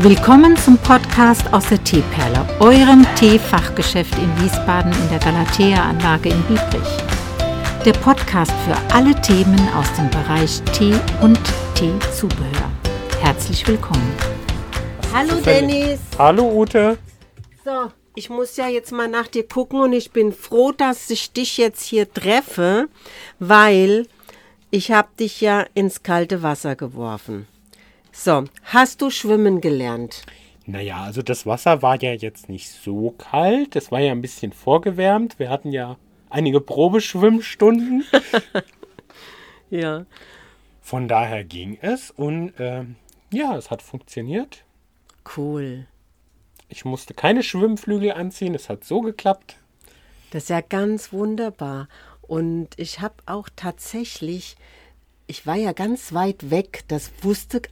Willkommen zum Podcast aus der Teeperle, eurem Teefachgeschäft in Wiesbaden in der Galatea-Anlage in Biebrich. Der Podcast für alle Themen aus dem Bereich Tee und Teezubehör. Herzlich willkommen. Hallo Dennis. Hallo Ute. So, ich muss ja jetzt mal nach dir gucken und ich bin froh, dass ich dich jetzt hier treffe, weil ich habe dich ja ins kalte Wasser geworfen. So, hast du schwimmen gelernt? Naja, also das Wasser war ja jetzt nicht so kalt. Es war ja ein bisschen vorgewärmt. Wir hatten ja einige Probeschwimmstunden. Ja. Von daher ging es und ähm, ja, es hat funktioniert. Cool. Ich musste keine Schwimmflügel anziehen. Es hat so geklappt. Das ist ja ganz wunderbar. Und ich habe auch tatsächlich, ich war ja ganz weit weg, das wusste,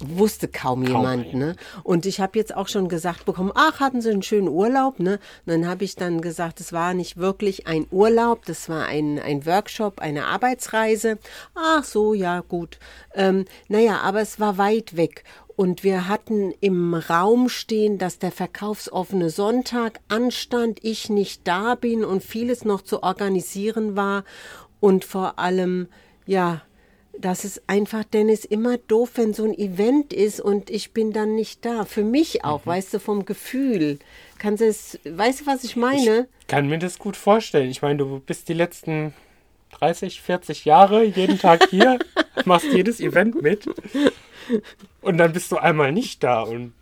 wusste kaum, jemand. einer. Ne? Und ich habe jetzt auch schon gesagt bekommen, ach, hatten Sie einen schönen Urlaub? Ne? Und dann habe ich dann gesagt, es war nicht wirklich ein Urlaub, das war ein, ein Workshop, eine Arbeitsreise. Ach so, ja, gut. Ähm, naja, aber es war weit weg. Und wir hatten im Raum stehen, dass der verkaufsoffene Sonntag anstand, ich nicht da bin und vieles noch zu organisieren war. Und vor allem, ja, das ist einfach, Dennis, immer doof, wenn so ein Event ist und ich bin dann nicht da. Für mich auch, weißt du, vom Gefühl. Kannst du es, weißt du, was ich meine? Kann mir das gut vorstellen. Ich meine, du bist die letzten 30, 40 Jahre jeden Tag hier, machst jedes Event mit. Und dann bist du einmal nicht da und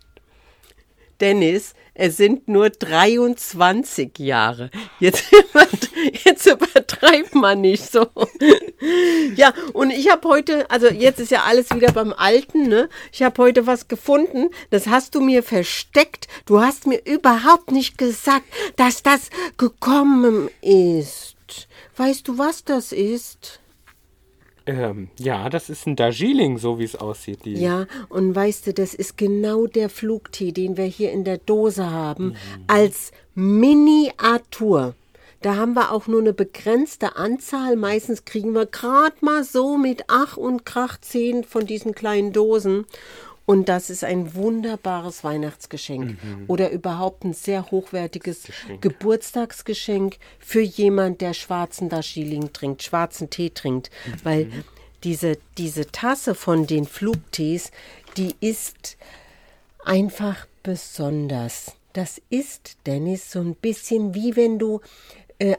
Dennis, es sind nur 23 Jahre. Jetzt, jetzt übertreibt man nicht so. Ja, und ich habe heute, also jetzt ist ja alles wieder beim Alten, ne? Ich habe heute was gefunden, das hast du mir versteckt. Du hast mir überhaupt nicht gesagt, dass das gekommen ist. Weißt du, was das ist? ähm, ja, das ist ein Darjeeling, so wie es aussieht. Die, Ja, und weißt du, das ist genau der Flugtee, den wir hier in der Dose haben, als Miniatur. Da haben wir auch nur eine begrenzte Anzahl. Meistens kriegen wir gerade mal so mit Ach und Krach zehn von diesen kleinen Dosen. Und das ist ein wunderbares Weihnachtsgeschenk oder überhaupt ein sehr hochwertiges Geburtstagsgeschenk für jemand, der schwarzen Darjeeling trinkt, schwarzen Tee trinkt. Weil diese, diese Tasse von den Flugtees, die ist einfach besonders. Das ist, Dennis, so ein bisschen wie wenn du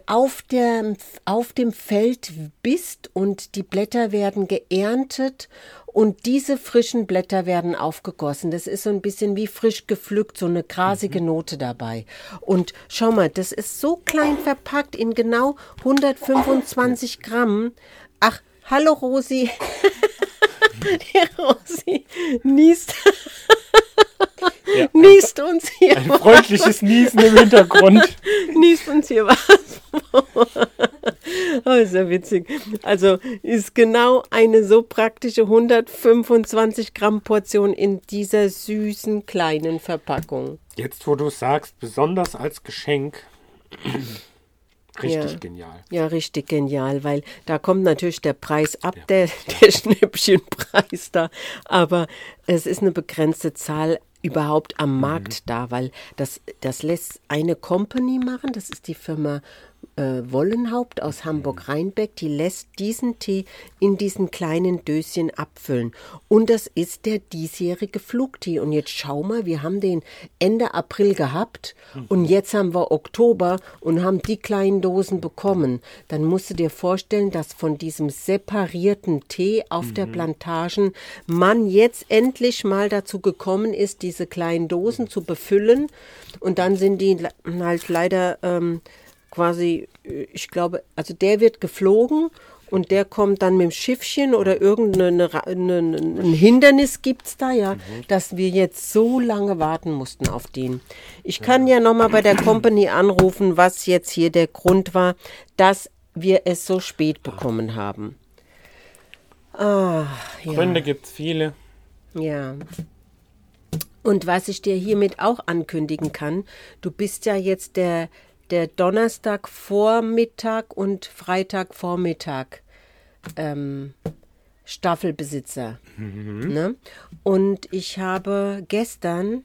auf, der, auf dem Feld bist und die Blätter werden geerntet und diese frischen Blätter werden aufgegossen. Das ist so ein bisschen wie frisch gepflückt, so eine grasige Note dabei. Und schau mal, das ist so klein verpackt in genau 125 Gramm. Ach, hallo Rosi. Die Rosi niest, Ja, niest uns hier ein freundliches Niesen im Hintergrund. niest uns hier was. Ist ja witzig. Also ist genau eine so praktische 125 Gramm Portion in dieser süßen kleinen Verpackung. Jetzt, wo du sagst, besonders als Geschenk, richtig Ja. genial. Ja, richtig genial, weil da kommt natürlich der Preis ab, der, der Schnäppchenpreis da. Aber es ist eine begrenzte Zahl überhaupt am Markt da, weil das, das lässt eine Company machen, das ist die Firma äh, Wollenhaupt aus Hamburg-Rheinbeck, die lässt diesen Tee in diesen kleinen Döschen abfüllen. Und das ist der diesjährige Flugtee. Und jetzt schau mal, wir haben den Ende April gehabt und jetzt haben wir Oktober und haben die kleinen Dosen bekommen. Dann musst du dir vorstellen, dass von diesem separierten Tee auf der Plantagen man jetzt endlich mal dazu gekommen ist, diese kleinen Dosen zu befüllen. Und dann sind die halt leider ähm, quasi, äh, ich glaube, also der wird geflogen und der kommt dann mit dem Schiffchen oder irgendein eine, ein Hindernis gibt's da, ja, dass wir jetzt so lange warten mussten auf den. Ich kann ja nochmal bei der Company anrufen, was jetzt hier der Grund war, dass wir es so spät bekommen haben. Ah, ja. Gründe gibt es viele. Ja. Und was ich dir hiermit auch ankündigen kann, du bist ja jetzt der, der Donnerstagvormittag und Freitagvormittag ähm, Staffelbesitzer. Ne? Und ich habe gestern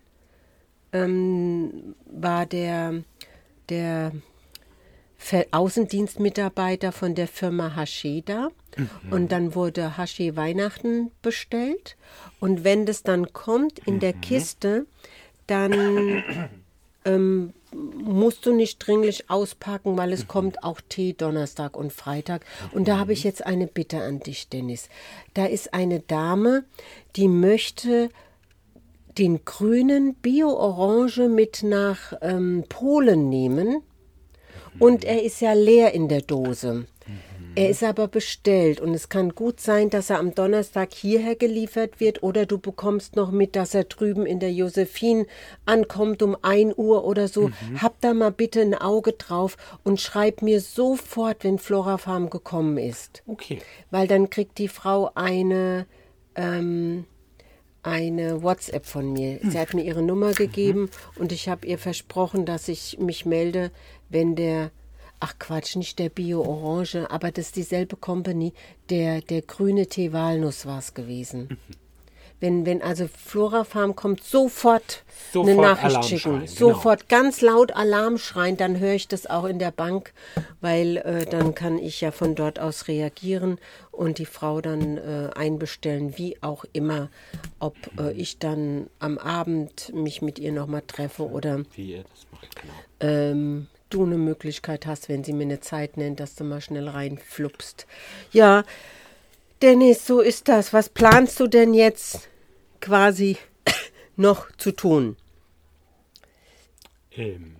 ähm, war der, der Außendienstmitarbeiter von der Firma Hashi da. Und dann wurde Hashi Weihnachten bestellt. Und wenn das dann kommt in der Kiste, dann ähm, musst du nicht dringlich auspacken, weil es kommt auch Tee Donnerstag und Freitag. Und da habe ich jetzt eine Bitte an dich, Dennis. Da ist eine Dame, die möchte den grünen Bio-Orange mit nach ähm, Polen nehmen. Und er ist ja leer in der Dose. Er ist aber bestellt und es kann gut sein, dass er am Donnerstag hierher geliefert wird oder du bekommst noch mit, dass er drüben in der Josephine ankommt um 1 Uhr oder so. Hab da mal bitte ein Auge drauf und schreib mir sofort, wenn Flora Farm gekommen ist. Okay. Weil dann kriegt die Frau eine, ähm, eine WhatsApp von mir. Sie hat mir ihre Nummer gegeben und ich habe ihr versprochen, dass ich mich melde, wenn der, ach Quatsch, nicht der Bio-Orange, aber das ist dieselbe Company, der, der grüne Tee Walnuss war es gewesen. Wenn, wenn also Flora Farm kommt, sofort, eine Sofort Nachricht Alarm schicken. schreien, genau. Sofort ganz laut Alarm schreien, dann höre ich das auch in der Bank, weil äh, dann kann ich ja von dort aus reagieren und die Frau dann äh, einbestellen, wie auch immer, ob äh, ich dann am Abend mich mit ihr nochmal treffe oder Wie ihr das macht, genau. ähm, du eine Möglichkeit hast, wenn sie mir eine Zeit nennt, dass du mal schnell reinflupst. Ja, Dennis, so ist das. Was planst du denn jetzt quasi noch zu tun? Ähm,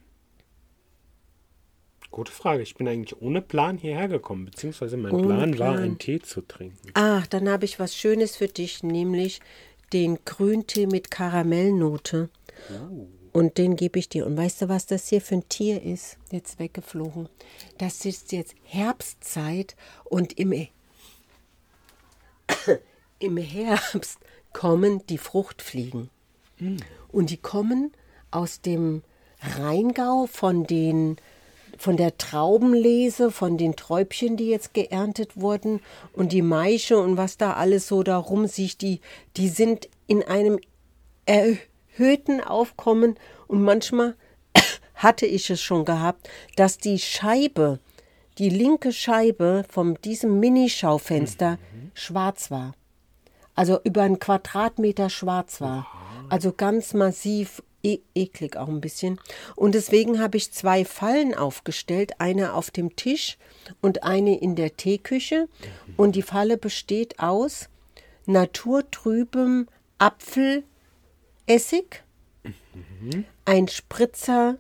gute Frage. Ich bin eigentlich ohne Plan hierher gekommen, beziehungsweise mein Ohne Plan, war, Plan. einen Tee zu trinken. Ach, dann habe ich was Schönes für dich, nämlich den Grüntee mit Karamellnote. Und den gebe ich dir. Und weißt du, was das hier für ein Tier ist? Jetzt weggeflogen. Das ist jetzt Herbstzeit und im, im Herbst kommen die Fruchtfliegen. Und die kommen aus dem Rheingau von den von der Traubenlese, von den Träubchen, die jetzt geerntet wurden und die Maische und was da alles so darum sich, die, die sind in einem erhöhten Aufkommen und manchmal hatte ich es schon gehabt, dass die Scheibe, die linke Scheibe von diesem Minischaufenster schwarz war. Also über einen Quadratmeter schwarz war. Also ganz massiv e eklig auch ein bisschen. Und deswegen habe ich zwei Fallen aufgestellt, eine auf dem Tisch und eine in der Teeküche. Und die Falle besteht aus naturtrübem Apfelessig, ein Spritzer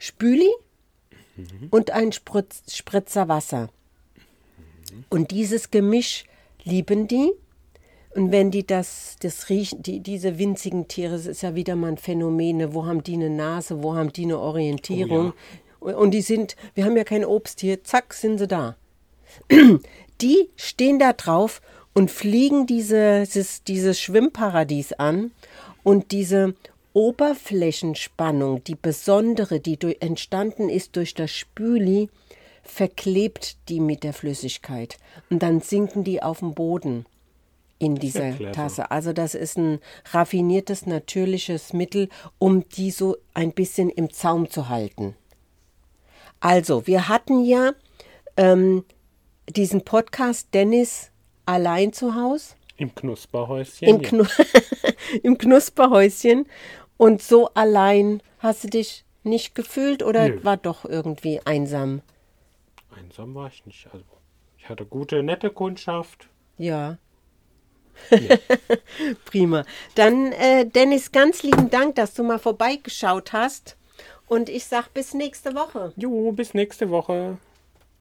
Spüli und ein Spritz, Spritzer Wasser. Und dieses Gemisch lieben die. Und wenn die das, das riechen, die, diese winzigen Tiere, das ist ja wieder mal ein Phänomen, ne? wo haben die eine Nase, wo haben die eine Orientierung. Und- Und die sind, wir haben ja kein Obst hier, zack, sind sie da. Die stehen da drauf und fliegen dieses, dieses Schwimmparadies an und diese Oberflächenspannung, die besondere, die durch, entstanden ist durch das Spüli, verklebt die mit der Flüssigkeit. Und dann sinken die auf den Boden in dieser. Tasse. Also das ist ein raffiniertes, natürliches Mittel, um die so ein bisschen im Zaum zu halten. Also, wir hatten ja ähm, diesen Podcast Dennis allein zu Hause Im Knusperhäuschen. im, ja. Knu im Knusperhäuschen und so allein hast du dich nicht gefühlt oder Nö. war doch irgendwie einsam? Einsam war ich nicht. Also, ich hatte gute, nette Kundschaft. Ja. Prima. Dann, äh, Dennis, ganz lieben Dank, dass du mal vorbeigeschaut hast. Und ich sag bis nächste Woche. Jo, bis nächste Woche.